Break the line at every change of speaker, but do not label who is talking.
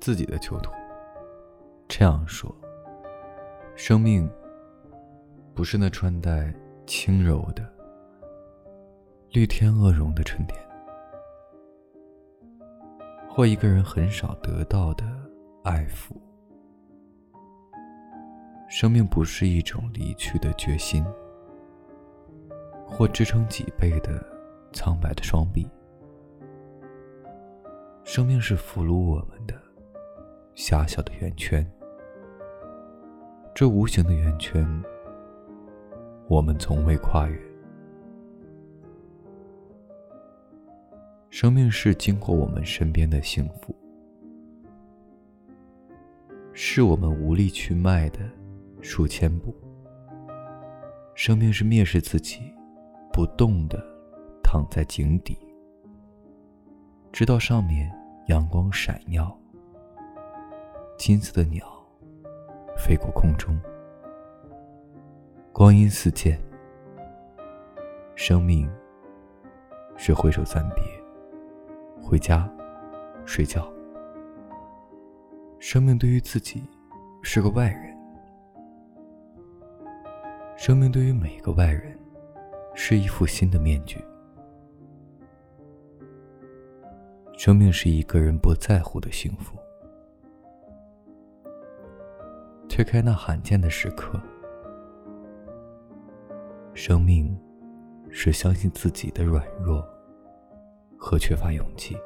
自己的囚徒。这样说，生命不是那穿戴轻柔的绿天鹅绒的春天，或一个人很少得到的爱抚。生命不是一种离去的决心，或支撑脊背的苍白的双臂。生命是俘虏我们的狭小的圆圈，这无形的圆圈，我们从未跨越。生命是经过我们身边的幸福，是我们无力去迈的。数千步。生命是蔑视自己，不动的躺在井底，直到上面阳光闪耀，金色的鸟飞过空中，光阴似箭。生命是挥手暂别，回家睡觉。生命对于自己是个外人。生命对于每个外人，是一副新的面具。生命是一个人不在乎的幸福。推开那罕见的时刻，生命是相信自己的软弱和缺乏勇气。